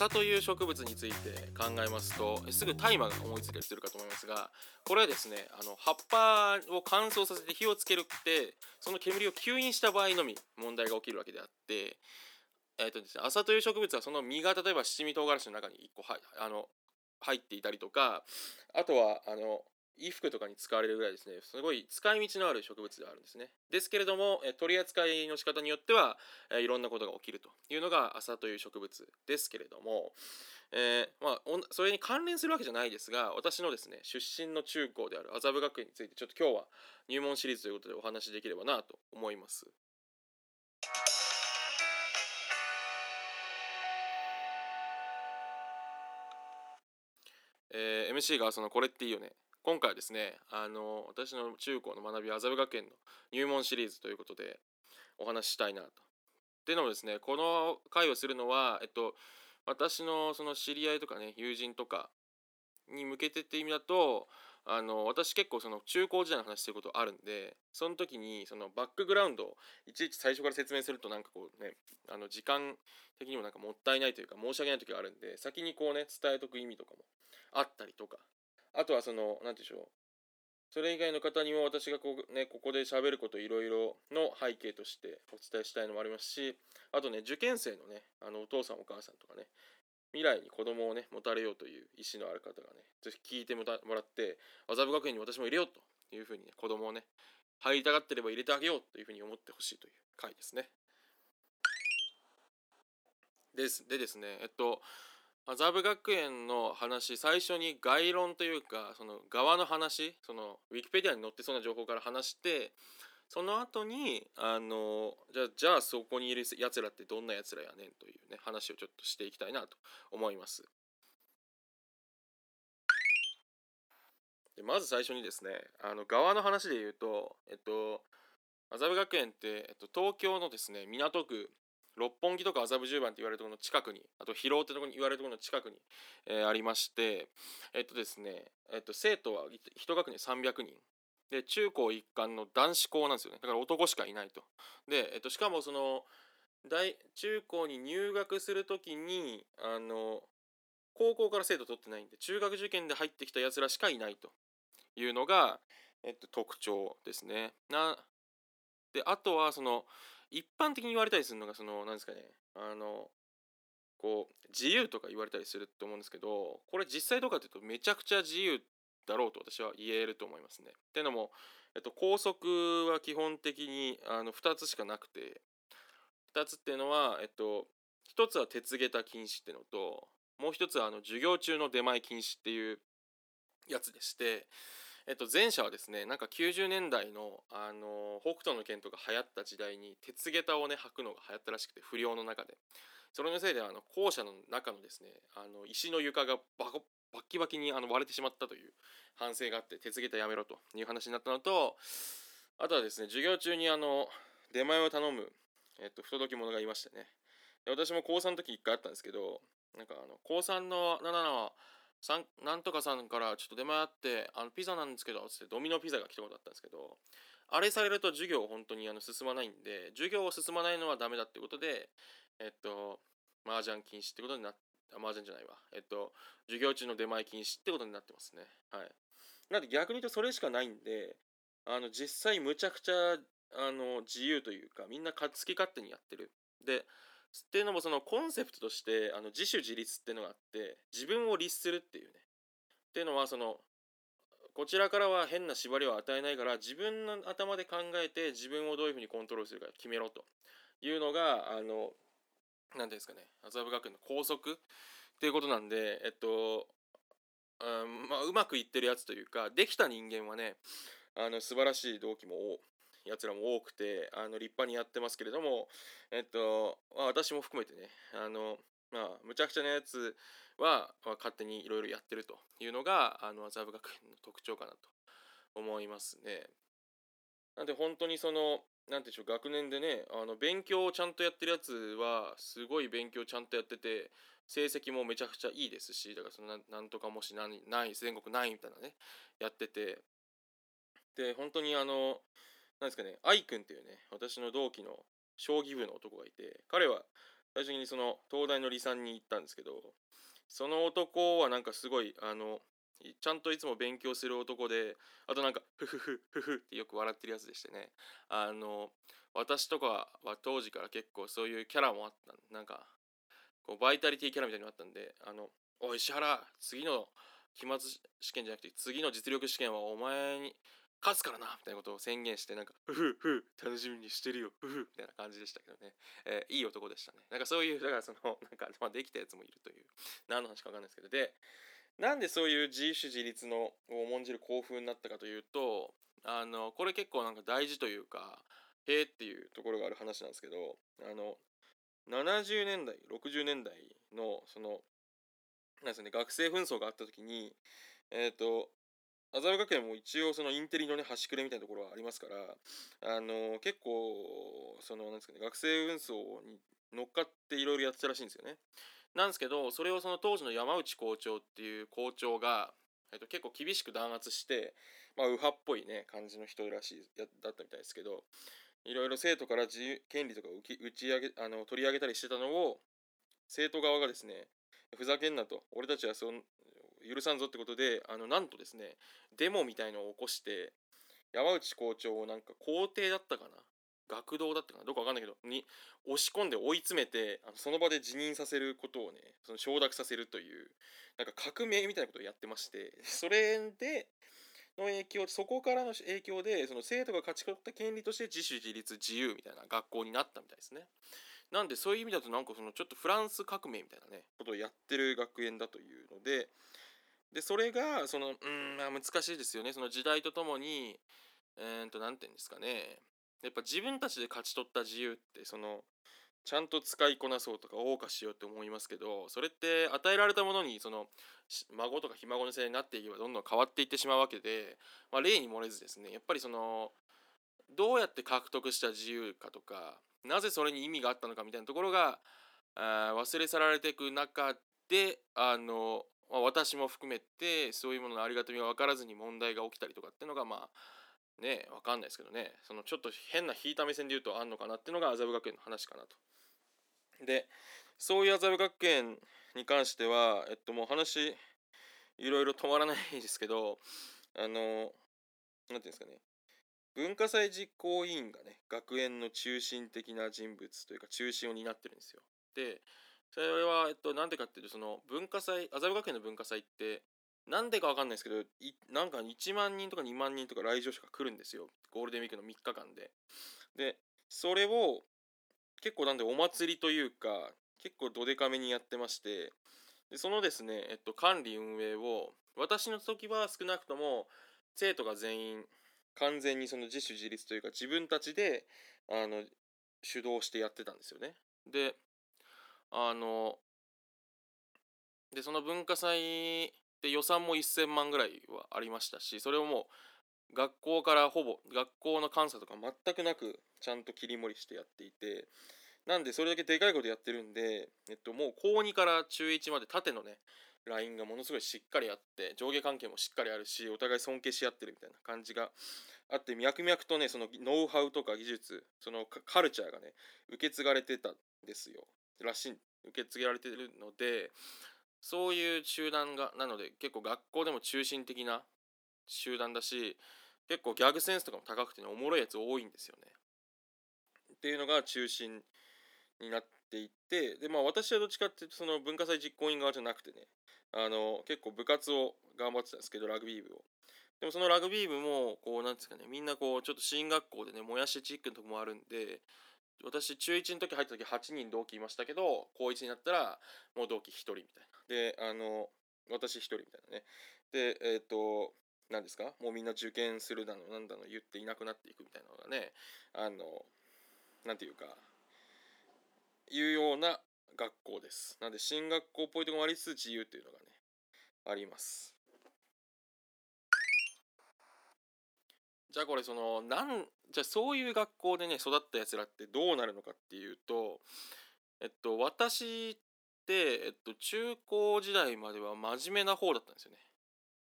麻という植物について考えますとすぐ大麻が思いついたりするかと思いますがこれはですねあの葉っぱを乾燥させて火をつけるってその煙を吸引した場合のみ問題が起きるわけであってえーとですね、麻という植物はその実が例えば七味唐辛子の中に1個はあの入っていたりとかあとはあの衣服とかに使われるぐらいですね。すごい使い道のある植物ではあるんですね。ですけれどもえ取り扱いの仕方によってはえいろんなことが起きるというのが麻という植物ですけれども、えー、まあ、それに関連するわけじゃないですが私のですね出身の中高である麻布学園についてちょっと今日は入門シリーズということでお話しできればなと思います。えー、MC がそのこれっていいよね。今回はですねあの私の中高の学び麻布学園の入門シリーズということでお話ししたいなと。っていうのもですねこの回をするのはえっと私のその知り合いとかね友人とかに向けてって意味だとあの私結構その中高時代の話することあるんでその時にそのバックグラウンドをいちいち最初から説明するとなんかこうねあの時間的にもなんかもったいないというか申し訳ない時があるんで先にこうね伝えとく意味とかもあったりとかあとはその何て言うんでしょうそれ以外の方にも私がこう、ね、ここで喋ることいろいろの背景としてお伝えしたいのもありますしあとね受験生のねあのお父さんお母さんとかね未来に子供をね持たれようという意思のある方がねぜひ聞いてもらって麻布学園に私も入れようというふうにね子供をね入りたがってれば入れてあげようというふうに思ってほしいという回ですね。ですでですねえっと麻布学園の話最初に概論というかその側の話そのウィキペディアに載ってそうな情報から話してその後にあのじゃじゃあそこにいるやつらってどんなやつらやねんというね話をちょっとしていきたいなと思います。でまず最初にですねあの側の話で言うとえっと麻布学園って、えっと、東京のですね港区六本木とか麻布十番って言われるところの近くにあと広尾ってとこに言われるところの近くに、えー、ありましてえっとですね、えっと、生徒は一学年300人。で中高一貫の男子校なんですよね。だから男しかいないと。で、えっと、しかもその大中高に入学する時にあの高校から生徒取ってないんで中学受験で入ってきたやつらしかいないと。いうのが、えっと、特徴ですね。なであとはその一般的に言われたりするのがその何ですかねあのこう自由とか言われたりすると思うんですけどこれ実際どうかというとめちゃくちゃ自由だろうと私は言えると思いますね。っていうのも、えっと、校則は基本的にあの2つしかなくて2つっていうのは、えっと、1つは鉄下駄禁止っていうのともう1つはあの授業中の出前禁止っていうやつでしてえっと、前者はですねなんか90年代の、あの北斗の拳とか流行った時代に鉄下駄をね履くのが流行ったらしくて不良の中で。それのせいであの校舎の中のですねあの石の床がバコバッキバキにあの割れてしまったという反省があって鉄下駄やめろという話になったのとあとはですね授業中にあの出前を頼む、えっと、不届き者がいましてね。で私も高3の時1回あったんですけどなんかあの高3の7はさんなんとかさんからちょっと出回ってあのピザなんですけどつってドミノピザが来たことあったんですけどあれされると授業本当にあの進まないんで授業を進まないのはダメだってことでえっと麻雀禁止ってことになって麻雀じゃないわ。えっと授業中の出前禁止ってことになってますね。はい。なんで逆に言うとそれしかないんであの実際むちゃくちゃあの自由というかみんな好き勝手にやってる。でっていうのもそのコンセプトとしてあの自主自立っていうのがあって自分を律するっていうね。っていうのはそのこちらからは変な縛りを与えないから自分の頭で考えて自分をどういうふうにコントロールするか決めろというのがあの何ていうんですかね麻布学園の校則っていうことなんでえっとうんまあ、うまくいってるやつというかできた人間はねあの素晴らしい動機もやつらも多くてあの立派にやってますけれども、えっとまあ、私も含めてねあの、まあ、むちゃくちゃなやつは、まあ、勝手にいろいろやってるというのがあの麻布学園の特徴かなと思いますね。なんで本当にその何て言うんでしょう学年でねあの勉強をちゃんとやってるやつはすごい勉強ちゃんとやってて成績もめちゃくちゃいいですしだからそのなんとかもしない全国ないみたいなねやっててで本当にあのなんですかね愛くんっていうね私の同期の将棋部の男がいて彼は最初にその東大の離散に行ったんですけどその男はなんかすごいあのちゃんといつも勉強する男であとなんかフフフフフってよく笑ってるやつでしてねあの私とかは当時から結構そういうキャラもあったなんかこうバイタリティキャラみたいになったんであのおい石原次の期末試験じゃなくて次の実力試験はお前に勝つからなみたいなことを宣言してなんかふふふ楽しみにしてるよふふみたいな感じでしたけどね、えー、いい男でしたね。なんかそういうだからその なんか、まあ、できたやつもいるという。何の話か分かんないですけど。でなんでそういう自主自立のを重んじる興奮になったかというとあのこれ結構なんか大事というかへえっていうところがある話なんですけどあの70年代60年代のそのなんですね学生紛争があった時にえっ、ー、と麻布学園も一応そのインテリのね端くれみたいなところはありますからあの結構そのなんですかね学生紛争に乗っかっていろいろやってたらしいんですよね。なんですけどそれをその当時の山内校長っていう校長が、えっと、結構厳しく弾圧してまあ右派っぽいね感じの人らしいやだったみたいですけどいろいろ生徒から自由権利とか打ち上げあの取り上げたりしてたのを生徒側がですねふざけんなと俺たちはそ許さんぞってことであのなんとですねデモみたいのを起こして山内校長をなんか校庭だったかな学童だったかなどうかわかんないけどに押し込んで追い詰めてあのその場で辞任させることをねその承諾させるというなんか革命みたいなことをやってましてそれでの影響そこからの影響でその生徒が勝ち取った権利として自主自立自由みたいな学校になったみたいですね。なんでそういう意味だとなんかそのちょっとフランス革命みたいなねことをやってる学園だというのででそれがそのうんまあ難しいですよね。その時代とともにえー、っと何て言うんですかね。やっぱ自分たちで勝ち取った自由ってそのちゃんと使いこなそうとか謳歌しようって思いますけどそれって与えられたものにその孫とかひ孫のせいになっていけばどんどん変わっていってしまうわけで、まあ、例に漏れずですねやっぱりそのどうやって獲得した自由かとかなぜそれに意味があったのかみたいなところがあ忘れ去られていく中であの、まあ、私も含めてそういうもののありがたみが分からずに問題が起きたりとかっていうのがまあね分かんないですけどねそのちょっと変な引いた目線で言うとあんのかなっていうのが麻布学園の話かなと。でそういう麻布学園に関してはえっともう話いろいろ止まらないですけどあの何て言うんですかね文化祭実行委員がね学園の中心的な人物というか中心を担ってるんですよ。でそれは、えっと、なんでかっていうとその文化祭麻布学園の文化祭ってなんでかわかんないですけどいなんか1万人とか2万人とか来場者が来るんですよゴールデンウィークの3日間で。でそれを結構なんでお祭りというか結構どでかめにやってましてでそのですね、えっと、管理運営を私の時は少なくとも生徒が全員完全にその自主自立というか自分たちであの主導してやってたんですよね。であのでその文化祭で予算も1000万ぐらいはありましたしそれをもう学校からほぼ学校の監査とか全くなくちゃんと切り盛りしてやっていてなんでそれだけでかいことやってるんで、えっと、もう高2から中1まで縦のねラインがものすごいしっかりあって上下関係もしっかりあるしお互い尊敬し合ってるみたいな感じがあって脈々とねそのノウハウとか技術そのカルチャーがね受け継がれてたんですよ。らしい受け継がれてるのでそういう集団がなので結構学校でも中心的な集団だし結構ギャグセンスとかも高くてねおもろいやつ多いんですよね。っていうのが中心になっていってでまあ私はどっちかっていうとその文化祭実行委員側じゃなくてねあの結構部活を頑張ってたんですけどラグビー部を。でもそのラグビー部もこうなんですかねみんなこうちょっと進学校でねもやしチックのとこもあるんで私中1の時入った時8人同期いましたけど高1になったらもう同期1人みたいなであの私1人みたいなねでえっ、ー、と何ですか？もうみんな受験するだのなんだの言っていなくなっていくみたいなのがねあのなんていうかいうような学校です。なんで進学校っぽいとこもありつつ自由というのがねあります。じゃあこれそのなんじゃあそういう学校でね育ったやつらってどうなるのかっていうとえっと私ってえっと中高時代までは真面目な方だったんですよね。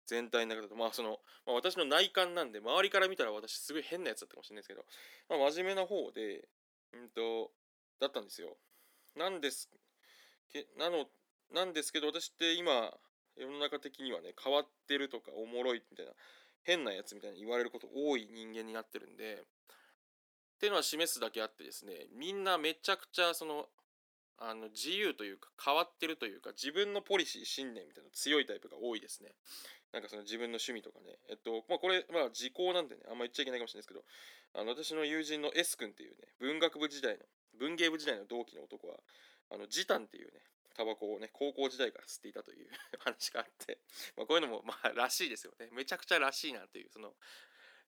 全体の中だとまあその、まあ、私の内観なんで周りから見たら私すごい変なやつだったかもしれないですけど、まあ、真面目な方でうんとだったんですよなんですけなのなんですけど私って今世の中的にはね変わってるとかおもろいみたいな変なやつみたいに言われること多い人間になってるんでっていうのは示すだけあってですねみんなめちゃくちゃそのあの自由というか変わってるというか自分のポリシー信念みたいな強いタイプが多いですね。なんかその自分の趣味とかね。えっとまあこれまあ時効なんでねあんま言っちゃいけないかもしれないですけどあの私の友人の S 君っていうね文学部時代の文芸部時代の同期の男はあのジタンっていうねタバコをね高校時代から吸っていたという 話があってまこういうのもまあらしいですよね。めちゃくちゃらしいなっていうその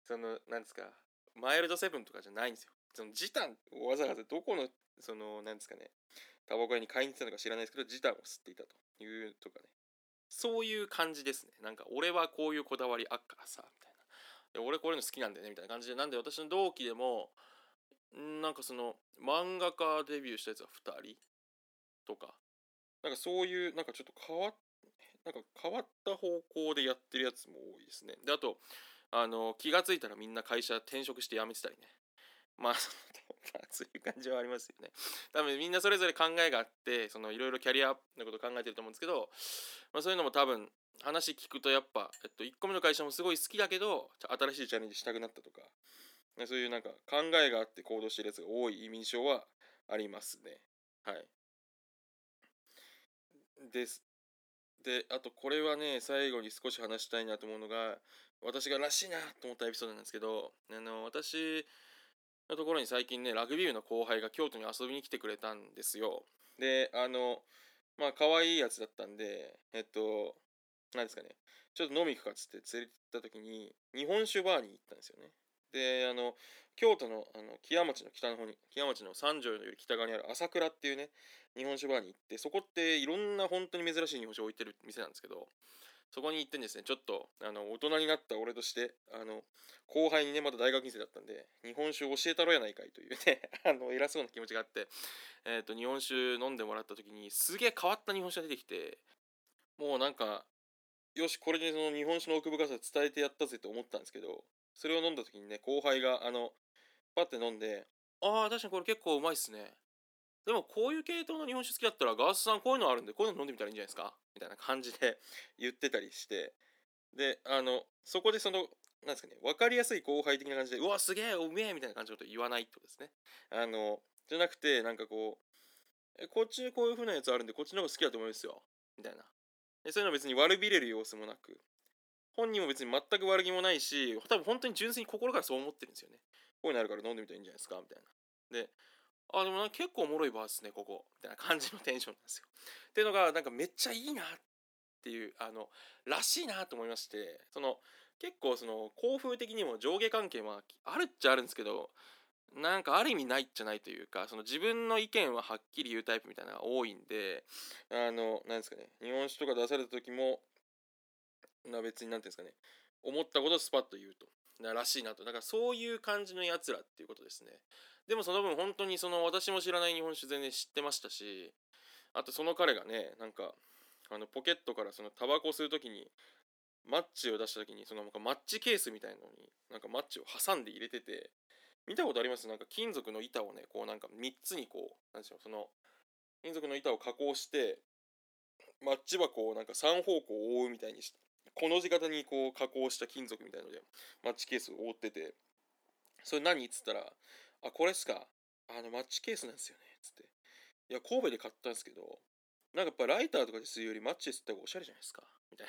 そのなんですかマイルドセブンとかじゃないんですよ。そのジタンをわざわざどこのそのなんですかねタバコ屋に買いに行ってたのか知らないですけどジタンを吸っていたというとかね。そういう感じですね。なんか俺はこういうこだわりあっからさみたいな。で俺こういうの好きなんだよねみたいな感じで。なんで私の同期でもなんかその漫画家デビューしたやつは2人とかなんかそういうなんかちょっと変わっなんか変わった方向でやってるやつも多いですね。であとあの気がついたらみんな会社転職して辞めてたりね。まあ そういう感じはありますよね。多分みんなそれぞれ考えがあってそのいろいろキャリアのこと考えてると思うんですけど、まあ、そういうのも多分話聞くとやっぱ、えっと、1個目の会社もすごい好きだけど新しいチャレンジしたくなったとかそういうなんか考えがあって行動してるやつが多い印象はありますね。はい。です。であとこれはね最後に少し話したいなと思うのが私がらしいなと思ったエピソードなんですけどあの私のところに最近ねラグビー部の後輩が京都に遊びに来てくれたんですよ。であのまあ可愛いやつだったんでえっと何ですかねちょっと飲み行くかっつって連れて行った時に日本酒バーに行ったんですよね。であの京都のあの木屋町の北の方に木屋町の三条より北側にある朝倉っていうね日本酒バーに行ってそこっていろんな本当に珍しい日本酒を置いてる店なんですけどそこに行ってですねちょっとあの大人になった俺としてあの後輩にねまだ大学院生だったんで日本酒を教えたろやないかいというね あの偉そうな気持ちがあって、えーと、日本酒飲んでもらった時にすげえ変わった日本酒が出てきてもうなんかよしこれでその日本酒の奥深さ伝えてやったぜと思ったんですけどそれを飲んだ時にね後輩があのパッて飲んでああ確かにこれ結構うまいっすね。でもこういう系統の日本酒好きだったらガースさんこういうのあるんでこういうの飲んでみたらいいんじゃないですか？みたいな感じで 言ってたりして。であのそこでそのなんですかね分かりやすい後輩的な感じでうわすげえうめえみたいな感じのこと言わないってことですね。あのじゃなくてなんかこうえこっちこういう風なやつあるんでこっちの方が好きだと思いますよ。みたいな。でそういうの別に悪びれる様子もなく。本人も別に全く悪気もないし多分本当に純粋に心からそう思ってるんですよねこういうのあるから飲んでみたらいいんじゃないですかみたいなであ、でも結構おもろいバーですね、ここ。みたいな感じのテンションなんですよ。っていうのが、なんかめっちゃいいなっていう、あの、らしいなと思いまして、その、結構その、校風的にも上下関係はあるっちゃあるんですけど、なんかある意味ないじゃないというか、その自分の意見ははっきり言うタイプみたいなのが多いんで、あの、なんですかね、日本酒とか出された時も、な別になんていうんですかね、思ったことをスパッと言うと。らしいなと。だからそういう感じのやつらっていうことですね。でもその分本当にその私も知らない日本酒全然知ってましたしあとその彼がねなんかあのポケットからそのタバコを吸う時にマッチを出した時にそのなんかマッチケースみたいのになんかマッチを挟んで入れてて見たことあります？なんか金属の板をねこうなんか3つにこうなんでしょうその金属の板を加工してマッチ箱をなんか3方向を覆うみたいにしてこの字型にこう加工した金属みたいのでマッチケースを覆っててそれ何っつったらあ、これっすか。あの、マッチケースなんですよねっ。つって。いや、神戸で買ったんですけど、なんかやっぱライターとかで吸うよりマッチで吸った方がおしゃれじゃないですか。みたい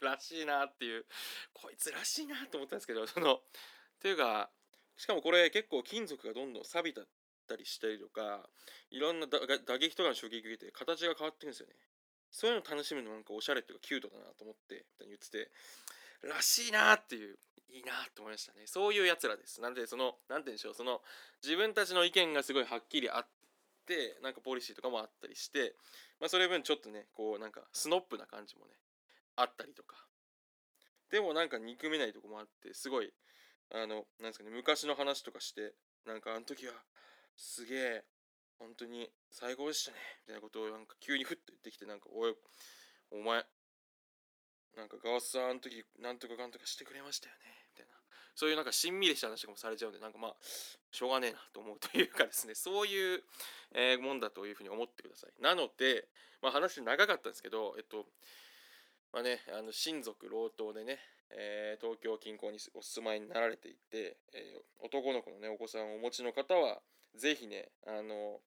な らしいなっていう、こいつらしいなと思ったんですけど、その、っていうか、しかもこれ結構金属がどんどん錆びたたりしたりとか、いろんな打撃とかの衝撃受けて形が変わってるんですよね。そういうの楽しむのなんかおしゃれっていうかキュートだなと思って、言ってて、らしいなっていういいなと思いましたね。そういうやつらです。なんでその何て言うんでしょう。その自分たちの意見がすごいはっきりあってなんかポリシーとかもあったりしてまあそれ分ちょっとねこうなんかスノップな感じもねあったりとか。でもなんか憎めないとこもあってすごいあのなんですかね昔の話とかしてなんかあの時はすげえ本当に最高でしたね。みたいなことをなんか急にふっと言ってきてなんかおいお前なんかガワスさんあの時なんとかかんとかしてくれましたよね。みたいな。そういうなんかしんみりした話とかもされちゃうんでなんかまあしょうがねえなと思うというかですね。そういう、えー、もんだというふうに思ってください。なので、まあ、話長かったんですけどえっとまあねあの親族老頭でねえー、東京近郊にお住まいになられていて、えー、男の子のねお子さんをお持ちの方はぜひねあの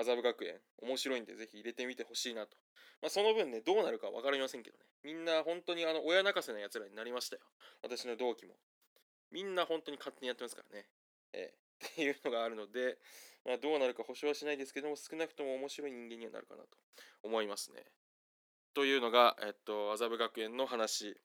麻布学園面白いんでぜひ入れてみてほしいなと、まあ、その分ねどうなるか分かりませんけどね。みんな本当にあの親泣かせなやつらになりましたよ。私の同期も。みんな本当に勝手にやってますからね。えー、っていうのがあるので、まあ、どうなるか保証はしないですけども少なくとも面白い人間にはなるかなと。思いますね。というのが、えっと、麻布学園の話。